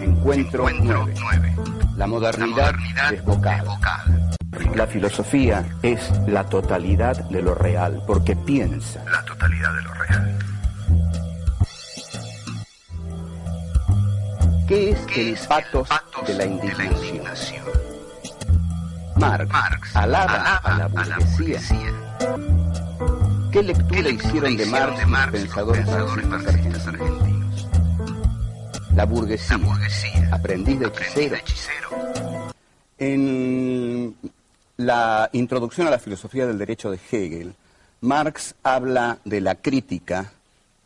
Encuentro 9. La modernidad, desbocada. La filosofía es la totalidad de lo real, porque piensa. La totalidad de lo real. ¿Qué es el patos, de, la indignación? Marx, alaba, a la burguesía. ¿Qué lectura hicieron de Marx, de Marx pensadores, marxistas argentinos? La burguesía, aprendiz de hechicero. En la introducción a la filosofía del derecho de Hegel, Marx habla de la crítica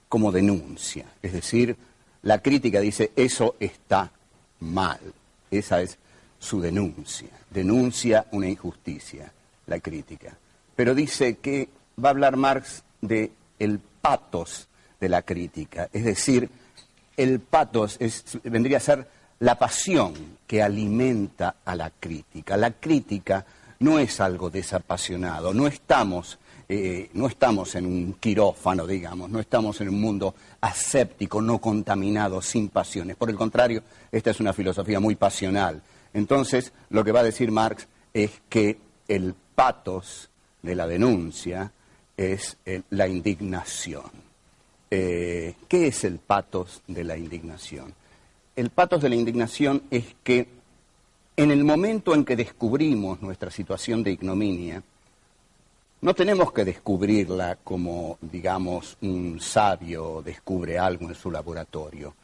como denuncia, es decir, la crítica dice eso está mal, esa es su denuncia, denuncia una injusticia, la crítica. Pero dice que va a hablar Marx de el patos de la crítica, es decir, el patos vendría a ser la pasión que alimenta a la crítica. La crítica no es algo desapasionado, no estamos, eh, no estamos en un quirófano, digamos, no estamos en un mundo aséptico, no contaminado, sin pasiones. Por el contrario, esta es una filosofía muy pasional. Entonces, lo que va a decir Marx es que el patos de la denuncia es eh, la indignación. Eh, ¿Qué es el patos de la indignación? El patos de la indignación es que en el momento en que descubrimos nuestra situación de ignominia, no tenemos que descubrirla como, digamos, un sabio descubre algo en su laboratorio.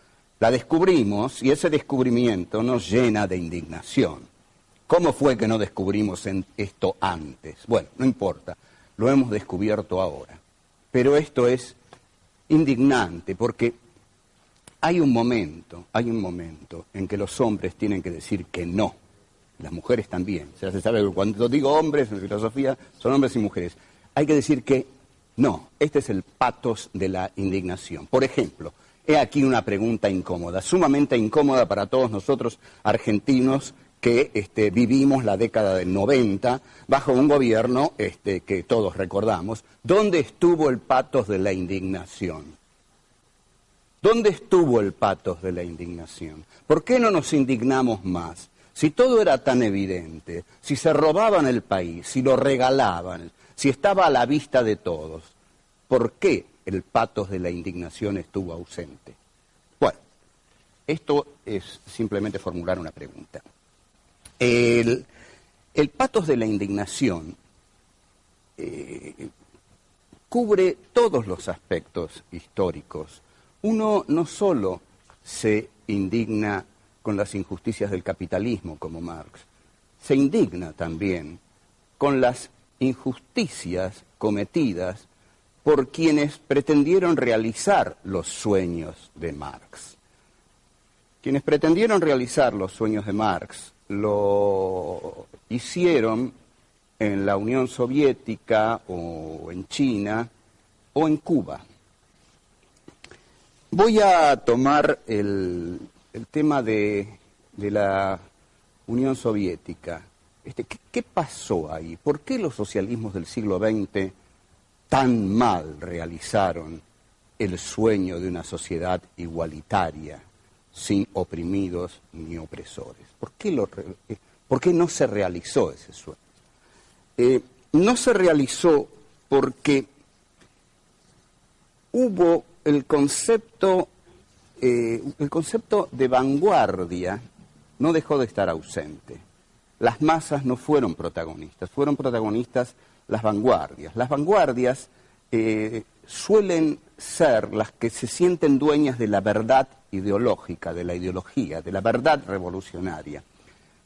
La descubrimos y ese descubrimiento nos llena de indignación. ¿Cómo fue que no descubrimos esto antes? Bueno, no importa, lo hemos descubierto ahora. Pero esto es indignante porque hay un momento, hay un momento en que los hombres tienen que decir que no las mujeres también. O sea, se sabe que cuando digo hombres en filosofía son hombres y mujeres. Hay que decir que no, este es el patos de la indignación. Por ejemplo, he aquí una pregunta incómoda, sumamente incómoda para todos nosotros argentinos que este, vivimos la década del 90 bajo un gobierno este, que todos recordamos. ¿Dónde estuvo el patos de la indignación? ¿Dónde estuvo el patos de la indignación? ¿Por qué no nos indignamos más? Si todo era tan evidente, si se robaban el país, si lo regalaban, si estaba a la vista de todos, ¿por qué el patos de la indignación estuvo ausente? Bueno, esto es simplemente formular una pregunta. El, patos de la indignación eh, cubre todos los aspectos históricos. Uno no solo se indigna con las injusticias del capitalismo, como Marx. Se indigna también con las injusticias cometidas por quienes pretendieron realizar los sueños de Marx. Quienes pretendieron realizar los sueños de Marx lo hicieron en la Unión Soviética o en China o en Cuba. Voy a tomar el, tema de, la Unión Soviética. Este, ¿qué, pasó ahí? ¿Por qué los socialismos del siglo XX tan mal realizaron el sueño de una sociedad igualitaria, sin oprimidos ni opresores? ¿Por qué, lo, eh, ¿por qué no se realizó ese sueño? Eh, no se realizó porque hubo el concepto eh, el concepto de vanguardia no dejó de estar ausente. Las masas no fueron protagonistas, fueron protagonistas las vanguardias. Las vanguardias suelen ser las que se sienten dueñas de la verdad ideológica, de la ideología, de la verdad revolucionaria.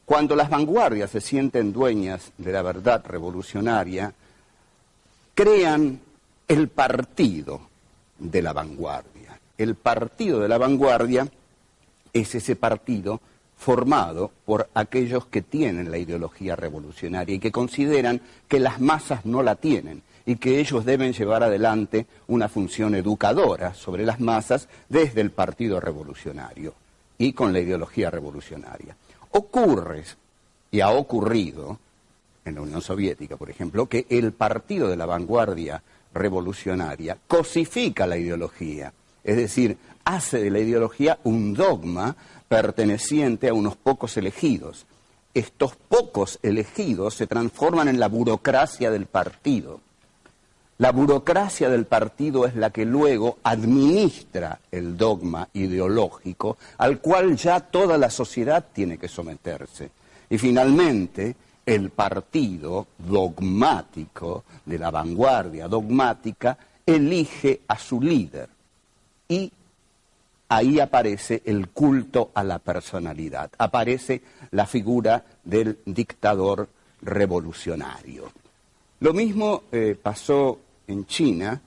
Cuando las vanguardias se sienten dueñas de la verdad revolucionaria, crean el partido de la vanguardia el partido de la vanguardia es ese partido formado por aquellos que tienen la ideología revolucionaria y que consideran que las masas no la tienen y que ellos deben llevar adelante una función educadora sobre las masas desde el Partido Revolucionario y con la ideología revolucionaria. Ocurre, y ha ocurrido en la Unión Soviética, por ejemplo, que el partido de la vanguardia revolucionaria cosifica la ideología es decir, hace de la ideología un dogma perteneciente a unos pocos elegidos. Estos pocos elegidos se transforman en la burocracia del partido. La burocracia del partido es la que luego administra el dogma ideológico al cual ya toda la sociedad tiene que someterse. Y finalmente, el partido dogmático de la vanguardia dogmática elige a su líder y ahí aparece el culto a la personalidad, aparece la figura del dictador revolucionario. Lo mismo eh, pasó en China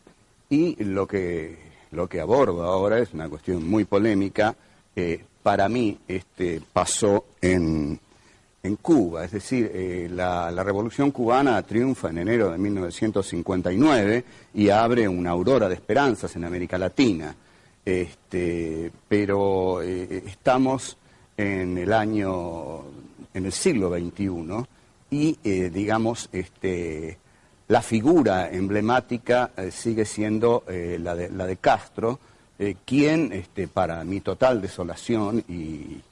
y lo que, lo que abordo ahora es una cuestión muy polémica. Eh, para mí este, pasó en, en Cuba, es decir, eh, la, revolución cubana triunfa en enero de 1959 y abre una aurora de esperanzas en América Latina. Este, pero eh, estamos en el año, en el siglo XXI y, digamos, este, la figura emblemática sigue siendo la de, la, de, Castro, quien, este, para mi total desolación y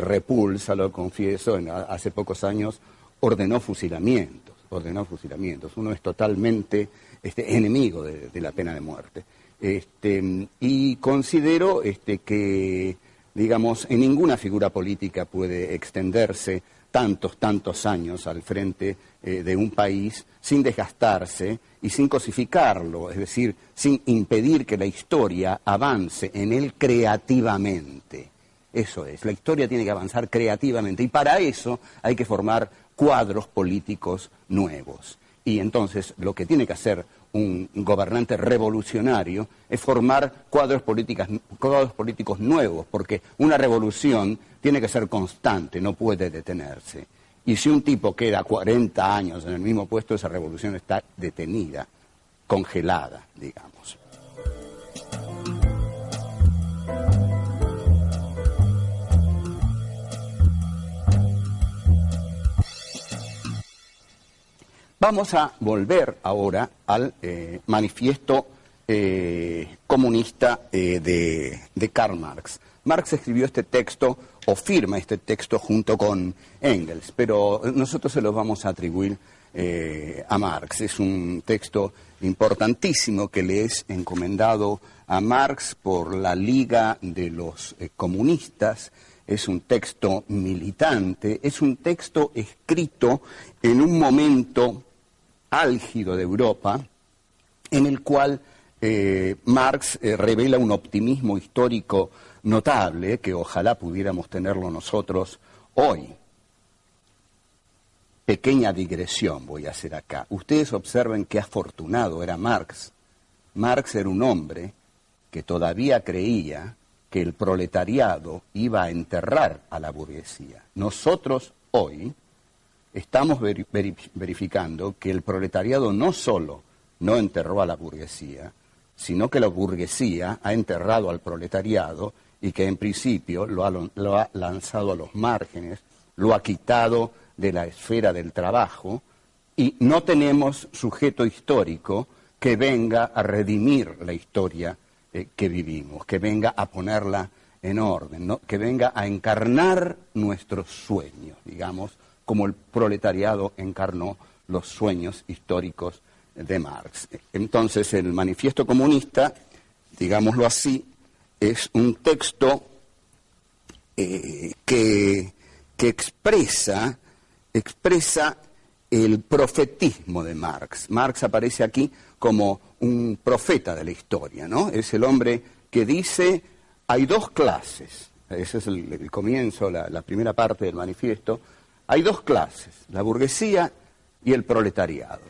repulsa, lo confieso, hace pocos años ordenó fusilamientos, ordenó fusilamientos. Uno es totalmente este, enemigo de, la pena de muerte. Este, y considero este, que, digamos, en ninguna figura política puede extenderse tantos, tantos años al frente eh, de un país sin desgastarse y sin cosificarlo, es decir, sin impedir que la historia avance en él creativamente. Eso es, la historia tiene que avanzar creativamente y para eso hay que formar cuadros políticos nuevos. Y entonces lo que tiene que hacer un gobernante revolucionario es formar cuadros, cuadros políticos nuevos, porque una revolución tiene que ser constante, no puede detenerse. Y si un tipo queda 40 años en el mismo puesto, esa revolución está detenida, congelada, digamos. Vamos a volver ahora al eh, manifiesto eh, comunista eh, de, Karl Marx. Marx escribió este texto o firma este texto junto con Engels, pero nosotros se lo vamos a atribuir a Marx. Es un texto importantísimo que le es encomendado a Marx por la Liga de los Comunistas. Es un texto militante, es un texto escrito en un momento álgido de Europa, en el cual eh, Marx eh, revela un optimismo histórico notable, que ojalá pudiéramos tenerlo nosotros hoy. Pequeña digresión voy a hacer acá. Ustedes observen qué afortunado era Marx. Marx era un hombre que todavía creía que el proletariado iba a enterrar a la burguesía. Nosotros hoy estamos verificando que el proletariado no solo no enterró a la burguesía, sino que la burguesía ha enterrado al proletariado y que en principio lo ha, lanzado a los márgenes, lo ha quitado de la esfera del trabajo y no tenemos sujeto histórico que venga a redimir la historia eh, que vivimos, que venga a ponerla en orden, que venga a encarnar nuestros sueños, digamos, como el proletariado encarnó los sueños históricos de Marx. Entonces, el manifiesto comunista, digámoslo así, es un texto eh, que, expresa, expresa el profetismo de Marx. Marx aparece aquí como un profeta de la historia, ¿no? Es el hombre que dice, hay dos clases, ese es el, comienzo, la primera parte del manifiesto, hay dos clases, la burguesía y el proletariado.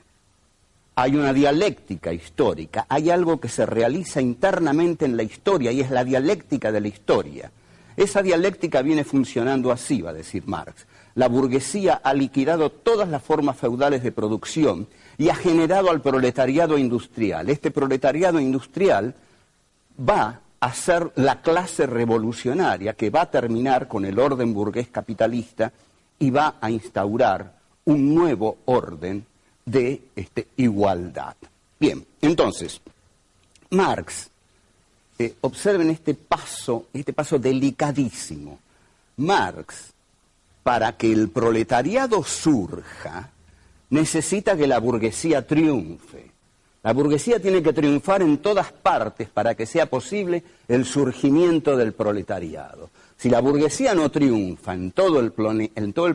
Hay una dialéctica histórica, hay algo que se realiza internamente en la historia y es la dialéctica de la historia. Esa dialéctica viene funcionando así, va a decir Marx. La burguesía ha liquidado todas las formas feudales de producción y ha generado al proletariado industrial. Este proletariado industrial va a ser la clase revolucionaria que va a terminar con el orden burgués capitalista y va a instaurar un nuevo orden de este, igualdad. Bien, entonces, Marx eh, observen este paso, este paso delicadísimo. Marx, para que el proletariado surja, necesita que la burguesía triunfe. La burguesía tiene que triunfar en todas partes para que sea posible el surgimiento del proletariado. Si la burguesía no triunfa en todo el,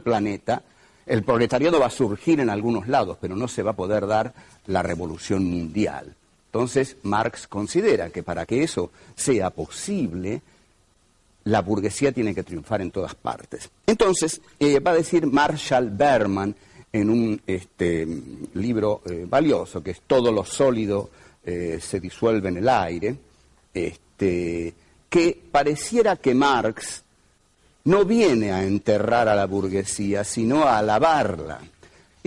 planeta, el proletariado va a surgir en algunos lados, pero no se va a poder dar la revolución mundial. Entonces, Marx considera que para que eso sea posible, la burguesía tiene que triunfar en todas partes. Entonces, eh, va a decir Marshall Berman en un este, libro eh, valioso, que es Todo lo sólido eh, se disuelve en el aire, este, que pareciera que Marx no viene a enterrar a la burguesía, sino a alabarla.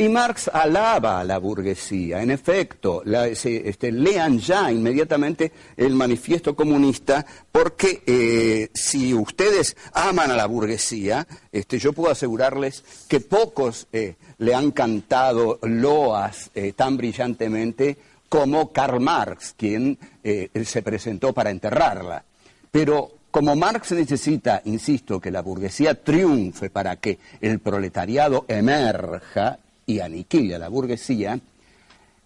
Y Marx alaba a la burguesía. En efecto, este, lean ya inmediatamente el manifiesto comunista, porque eh, si ustedes aman a la burguesía, este, yo puedo asegurarles que pocos eh, le han cantado loas eh, tan brillantemente como Karl Marx, quien se presentó para enterrarla. Pero como Marx necesita, insisto, que la burguesía triunfe para que el proletariado emerja y aniquile a la burguesía,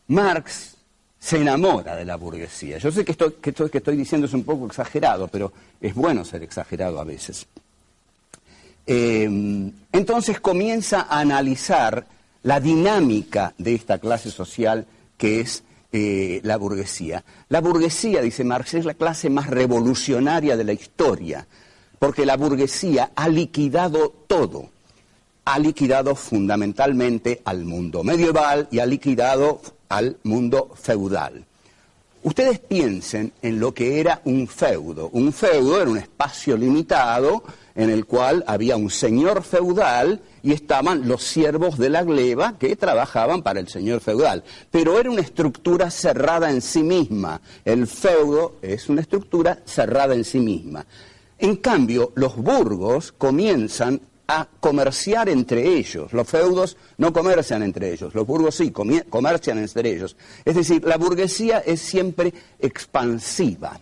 Marx se enamora de la burguesía. Yo sé que esto que, esto que estoy diciendo es un poco exagerado, pero es bueno ser exagerado a veces. Eh, entonces comienza a analizar la dinámica de esta clase social que es eh, la burguesía. La burguesía, dice Marx, es la clase más revolucionaria de la historia, porque la burguesía ha liquidado todo. Ha liquidado fundamentalmente al mundo medieval y ha liquidado al mundo feudal. Ustedes piensen en lo que era un feudo. Un feudo era un espacio limitado en el cual había un señor feudal y estaban los siervos de la gleba que trabajaban para el señor feudal. Pero era una estructura cerrada en sí misma. El feudo es una estructura cerrada en sí misma. En cambio, los burgos comienzan a comerciar entre ellos. Los feudos no comercian entre ellos, los burgos sí, comercian entre ellos. Es decir, la burguesía es siempre expansiva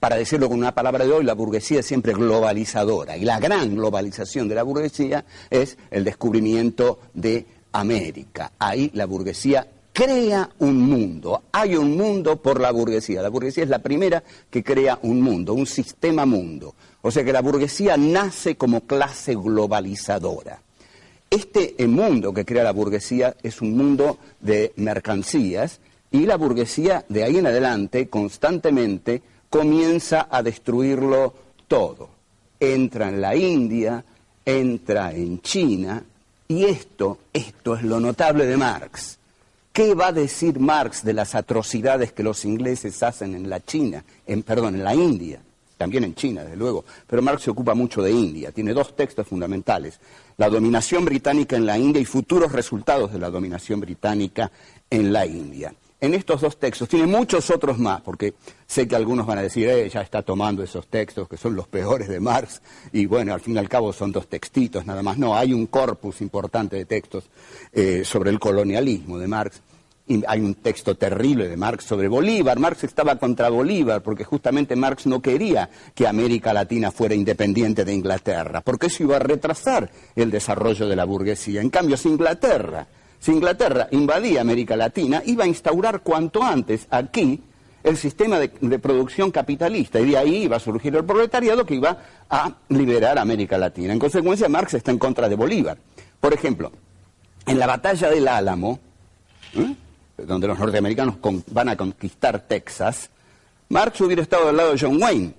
para decirlo con una palabra de hoy, la burguesía es siempre globalizadora. Y la gran globalización de la burguesía es el descubrimiento de América. Ahí la burguesía crea un mundo. Hay un mundo por la burguesía. La burguesía es la primera que crea un mundo, un sistema mundo. O sea que la burguesía nace como clase globalizadora. Este mundo que crea la burguesía es un mundo de mercancías y la burguesía de ahí en adelante constantemente comienza a destruirlo todo. Entra en la India, entra en China, y esto, esto es lo notable de Marx. ¿Qué va a decir Marx de las atrocidades que los ingleses hacen en la China, en, perdón, en la India? También en China, desde luego. Pero Marx se ocupa mucho de India. Tiene dos textos fundamentales. La dominación británica en la India y futuros resultados de la dominación británica en la India en estos dos textos. Tiene muchos otros más, porque sé que algunos van a decir, eh, ya está tomando esos textos que son los peores de Marx, y bueno, al fin y al cabo son dos textitos nada más. No, hay un corpus importante de textos eh, sobre el colonialismo de Marx. Y hay un texto terrible de Marx sobre Bolívar. Marx estaba contra Bolívar porque justamente Marx no quería que América Latina fuera independiente de Inglaterra, porque eso iba a retrasar el desarrollo de la burguesía. En cambio, si Inglaterra si Inglaterra invadía América Latina, iba a instaurar cuanto antes aquí el sistema de, producción capitalista y de ahí iba a surgir el proletariado que iba a liberar a América Latina. En consecuencia, Marx está en contra de Bolívar. Por ejemplo, en la batalla del Álamo, ¿eh? donde los norteamericanos van a conquistar Texas, Marx hubiera estado al lado de John Wayne,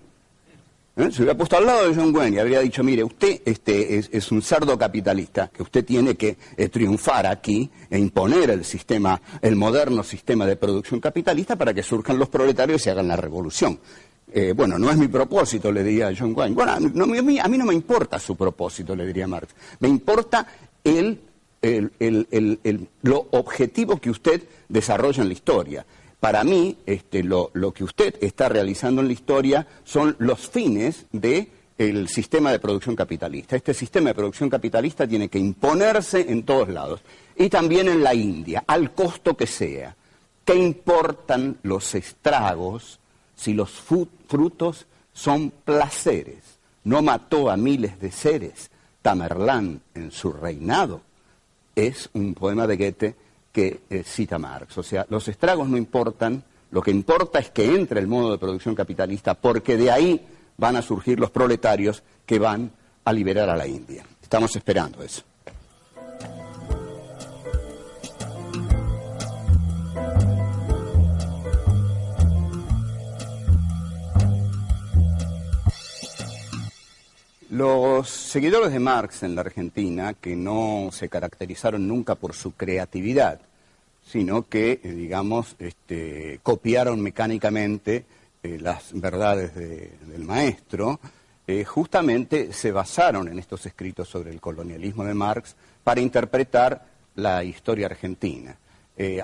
¿Eh? Se hubiera puesto al lado de John Wayne y habría dicho, mire, usted este, es, un cerdo capitalista, que usted tiene que eh, triunfar aquí e imponer el sistema, el moderno sistema de producción capitalista para que surjan los proletarios y hagan la revolución. Eh, bueno, no es mi propósito, le diría John Wayne. Bueno, a mí, no me importa su propósito, le diría Marx. Me importa el, lo objetivo que usted desarrolla en la historia. Para mí, este, lo, que usted está realizando en la historia son los fines del sistema de producción capitalista. Este sistema de producción capitalista tiene que imponerse en todos lados y también en la India, al costo que sea. ¿Qué importan los estragos si los frutos son placeres. No mató a miles de seres Tamerlán en su reinado. Es un poema de Goethe que eh, cita Marx. O sea, los estragos no importan, lo que importa es que entre el modo de producción capitalista, porque de ahí van a surgir los proletarios que van a liberar a la India. Estamos esperando eso. Los seguidores de Marx en la Argentina, que no se caracterizaron nunca por su creatividad, sino que, eh, digamos, este, copiaron mecánicamente eh, las verdades del maestro, eh, justamente se basaron en estos escritos sobre el colonialismo de Marx para interpretar la historia argentina.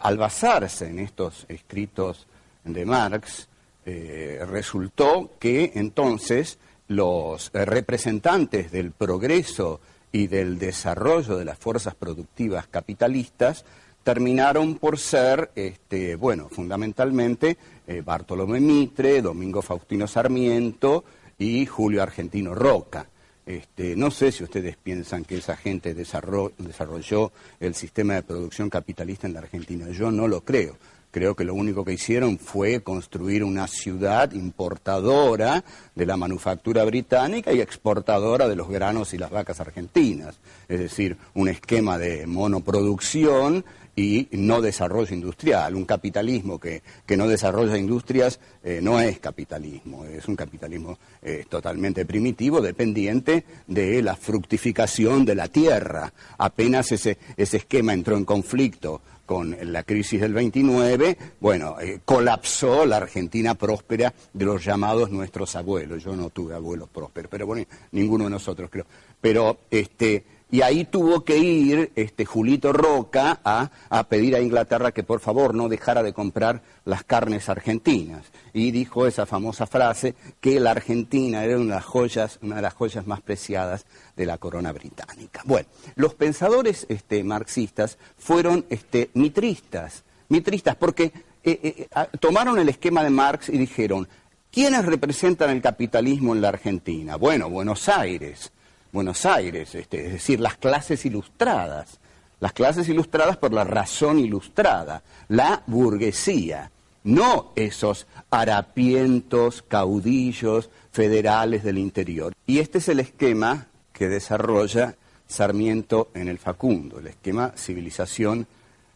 al basarse en estos escritos de Marx, resultó que entonces los eh, representantes del progreso y del desarrollo de las fuerzas productivas capitalistas terminaron por ser, este, bueno, fundamentalmente eh, Bartolomé Mitre, Domingo Faustino Sarmiento y Julio Argentino Roca. Este, no sé si ustedes piensan que esa gente desarrolló el sistema de producción capitalista en la Argentina. Yo no lo creo. Creo que lo único que hicieron fue construir una ciudad importadora de la manufactura británica y exportadora de los granos y las vacas argentinas. Es decir, un esquema de monoproducción y no desarrollo industrial. Un capitalismo que, no desarrolla industrias eh, no es capitalismo, es un capitalismo eh, totalmente primitivo, dependiente de la fructificación de la tierra. Apenas ese, ese esquema entró en conflicto con la crisis del 29, bueno, eh, colapsó la Argentina próspera de los llamados nuestros abuelos. Yo no tuve abuelos prósperos, pero bueno, ninguno de nosotros creo. Pero este, y ahí tuvo que ir este Julito Roca a, pedir a Inglaterra que por favor no dejara de comprar las carnes argentinas. Y dijo esa famosa frase que la Argentina era una de las joyas, una de las joyas más preciadas de la corona británica. Bueno, los pensadores este, marxistas fueron este, mitristas, mitristas porque eh, eh, tomaron el esquema de Marx y dijeron, ¿quiénes representan el capitalismo en la Argentina? Bueno, Buenos Aires. Buenos Aires, este, es decir, las clases ilustradas, las clases ilustradas por la razón ilustrada, la burguesía, no esos harapientos, caudillos federales del interior. Y este es el esquema que desarrolla Sarmiento en el Facundo, el esquema civilización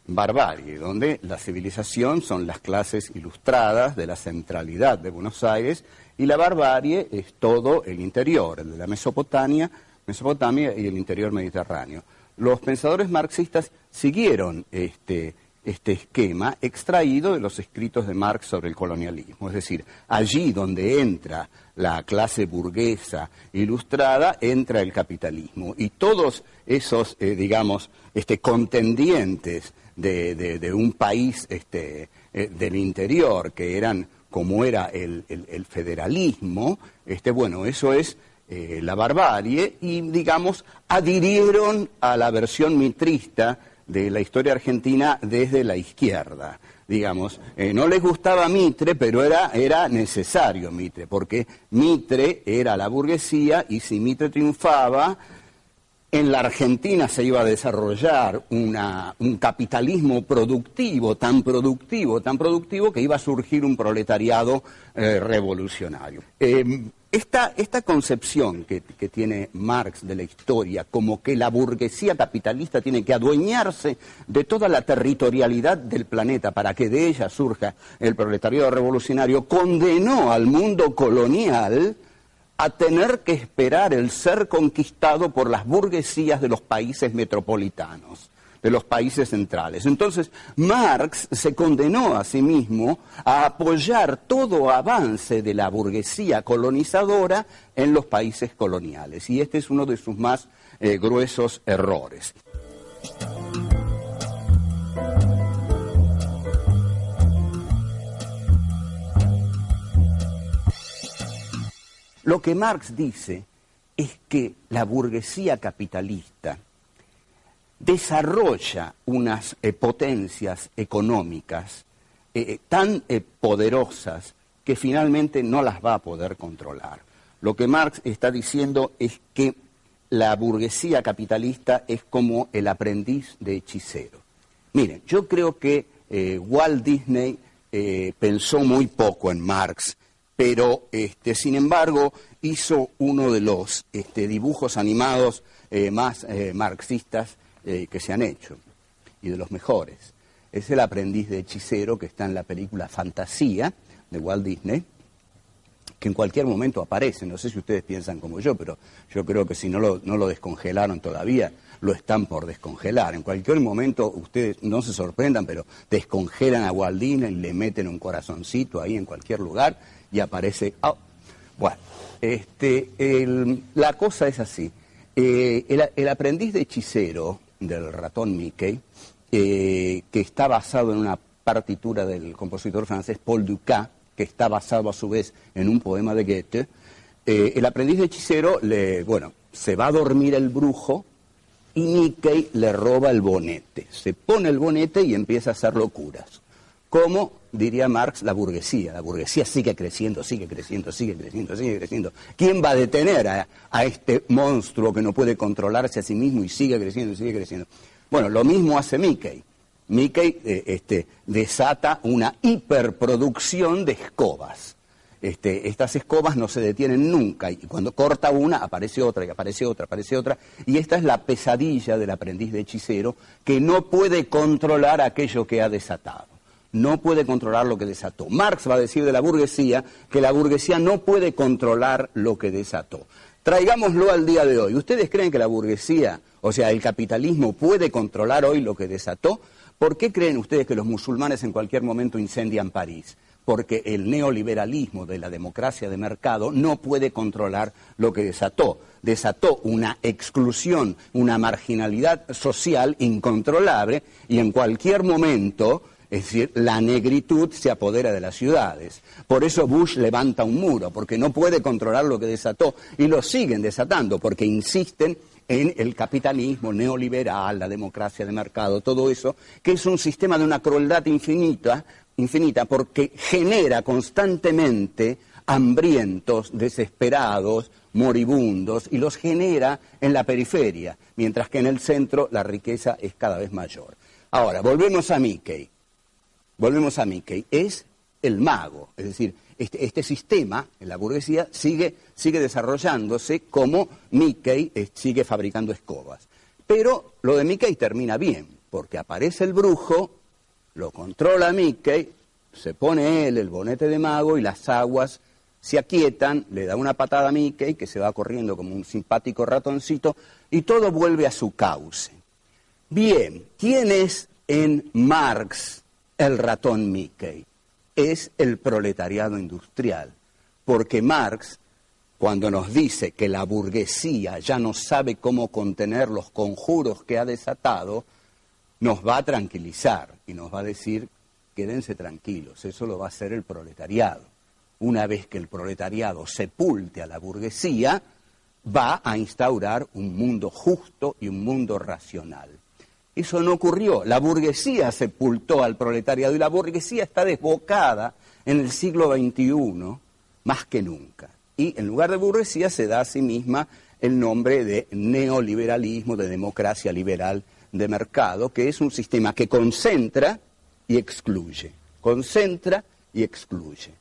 barbarie, donde la civilización son las clases ilustradas de la centralidad de Buenos Aires y la barbarie es todo el interior, el de la Mesopotamia, Mesopotamia y el interior mediterráneo. Los pensadores marxistas siguieron este, este esquema extraído de los escritos de Marx sobre el colonialismo. Es decir, allí donde entra la clase burguesa ilustrada, entra el capitalismo. Y todos esos, eh, digamos, este, contendientes de, un país este, eh, del interior, que eran como era el, el federalismo, este, bueno, eso es eh, la barbarie y, digamos, adhirieron a la versión mitrista de la historia argentina desde la izquierda. Digamos, eh, no les gustaba Mitre, pero era, era necesario Mitre, porque Mitre era la burguesía y si Mitre triunfaba, en la Argentina se iba a desarrollar un capitalismo productivo, tan productivo, tan productivo, que iba a surgir un proletariado eh, revolucionario. Esta, concepción que, tiene Marx de la historia, como que la burguesía capitalista tiene que adueñarse de toda la territorialidad del planeta para que de ella surja el proletariado revolucionario, condenó al mundo colonial a tener que esperar el ser conquistado por las burguesías de los países metropolitanos de los países centrales. Entonces, Marx se condenó a sí mismo a apoyar todo avance de la burguesía colonizadora en los países coloniales. Y este es uno de sus más eh, gruesos errores. Lo que Marx dice es que la burguesía capitalista desarrolla unas eh, potencias económicas eh, eh, tan poderosas que finalmente no las va a poder controlar. Lo que Marx está diciendo es que la burguesía capitalista es como el aprendiz de hechicero. Miren, yo creo que Walt Disney pensó muy poco en Marx, pero este, sin embargo hizo uno de los este, dibujos animados más marxistas que se han hecho y de los mejores. Es el aprendiz de hechicero que está en la película Fantasía de Walt Disney que en cualquier momento aparece. No sé si ustedes piensan como yo, pero yo creo que si no lo, no lo descongelaron todavía, lo están por descongelar. En cualquier momento, ustedes no se sorprendan, pero descongelan a Waldina y le meten un corazoncito ahí en cualquier lugar y aparece. Ah, bueno, este, la cosa es así. Eh, el, aprendiz de hechicero del ratón Mickey, eh, que está basado en una partitura del compositor francés Paul Dukas, que está basado a su vez en un poema de Goethe, eh, el aprendiz de hechicero le, bueno, se va a dormir el brujo y Mickey le roba el bonete. Se pone el bonete y empieza a hacer locuras. Como diría Marx, la burguesía. La burguesía sigue creciendo, sigue creciendo, sigue creciendo, sigue creciendo. ¿Quién va a detener a, este monstruo que no puede controlarse a sí mismo y sigue creciendo, sigue creciendo? Bueno, lo mismo hace Mickey. Mickey eh, este, desata una hiperproducción de escobas. Este, estas escobas no se detienen nunca y cuando corta una aparece otra y aparece otra, aparece otra. Y esta es la pesadilla del aprendiz de hechicero que no puede controlar aquello que ha desatado. No puede controlar lo que desató. Marx va a decir de la burguesía que la burguesía no puede controlar lo que desató. Traigámoslo al día de hoy. ¿Ustedes creen que la burguesía, o sea, el capitalismo, puede controlar hoy lo que desató? ¿Por qué creen ustedes que los musulmanes en cualquier momento incendian París? Porque el neoliberalismo de la democracia de mercado no puede controlar lo que desató. Desató una exclusión, una marginalidad social incontrolable y en cualquier momento es decir, la negritud se apodera de las ciudades. Por eso Bush levanta un muro, porque no puede controlar lo que desató. Y lo siguen desatando, porque insisten en el capitalismo neoliberal, la democracia de mercado, todo eso, que es un sistema de una crueldad infinita, infinita porque genera constantemente hambrientos, desesperados, moribundos, y los genera en la periferia, mientras que en el centro la riqueza es cada vez mayor. Ahora, volvemos a Mickey. Volvemos a Mickey. Es el mago, es decir, este, este, sistema en la burguesía sigue, sigue desarrollándose como Mickey eh, sigue fabricando escobas. Pero lo de Mickey termina bien, porque aparece el brujo, lo controla Mickey, se pone él el bonete de mago y las aguas se aquietan, le da una patada a Mickey, que se va corriendo como un simpático ratoncito, y todo vuelve a su cauce. Bien, ¿quién es en Marx el ratón Mickey? es el proletariado industrial, porque Marx, cuando nos dice que la burguesía ya no sabe cómo contener los conjuros que ha desatado, nos va a tranquilizar y nos va a decir, quédense tranquilos, eso lo va a hacer el proletariado. Una vez que el proletariado sepulte a la burguesía, va a instaurar un mundo justo y un mundo racional. Eso no ocurrió. La burguesía sepultó al proletariado y la burguesía está desbocada en el siglo XXI más que nunca. Y en lugar de burguesía se da a sí misma el nombre de neoliberalismo, de democracia liberal de mercado, que es un sistema que concentra y excluye. Concentra y excluye.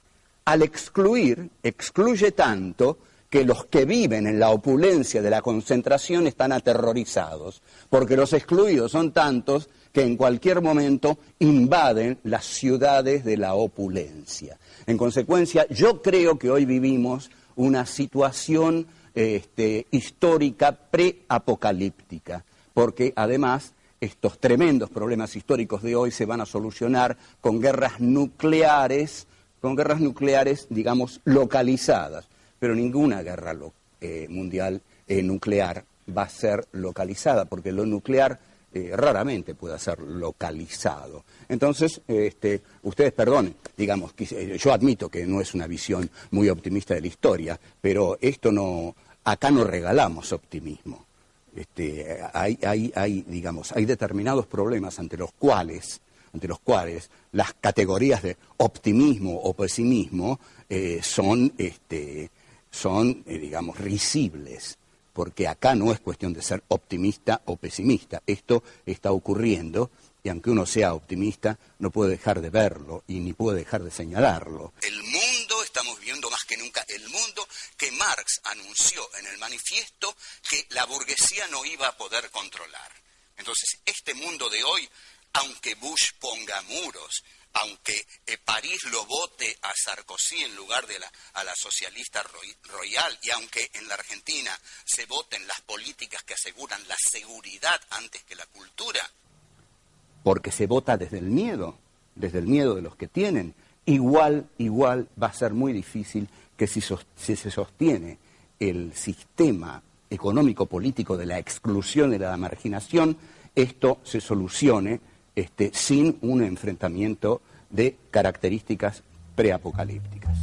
Al excluir, excluye tanto que los que viven en la opulencia de la concentración están aterrorizados, porque los excluidos son tantos que en cualquier momento invaden las ciudades de la opulencia. En consecuencia, yo creo que hoy vivimos una situación este, histórica preapocalíptica, porque además estos tremendos problemas históricos de hoy se van a solucionar con guerras nucleares, con guerras nucleares, digamos, localizadas pero ninguna guerra eh, mundial eh, nuclear va a ser localizada, porque lo nuclear eh, raramente puede ser localizado. Entonces, este, ustedes perdonen, digamos, yo admito que no es una visión muy optimista de la historia, pero esto no, acá no regalamos optimismo. Este, hay, hay, hay, digamos, hay determinados problemas ante los cuales ante los cuales las categorías de optimismo o pesimismo eh, son, este, son eh, digamos, risibles, porque acá no es cuestión de ser optimista o pesimista, esto está ocurriendo y aunque uno sea optimista, no puede dejar de verlo y ni puede dejar de señalarlo. El mundo, estamos viendo más que nunca, el mundo que Marx anunció en el manifiesto que la burguesía no iba a poder controlar. Entonces, este mundo de hoy, aunque Bush ponga muros, aunque eh, París lo vote a Sarkozy en lugar de la, a la socialista royal, y aunque en la Argentina se voten las políticas que aseguran la seguridad antes que la cultura, porque se vota desde el miedo, desde el miedo de los que tienen, igual, igual va a ser muy difícil que si, si se sostiene el sistema económico-político de la exclusión y de la marginación, esto se solucione este, sin un enfrentamiento de características preapocalípticas.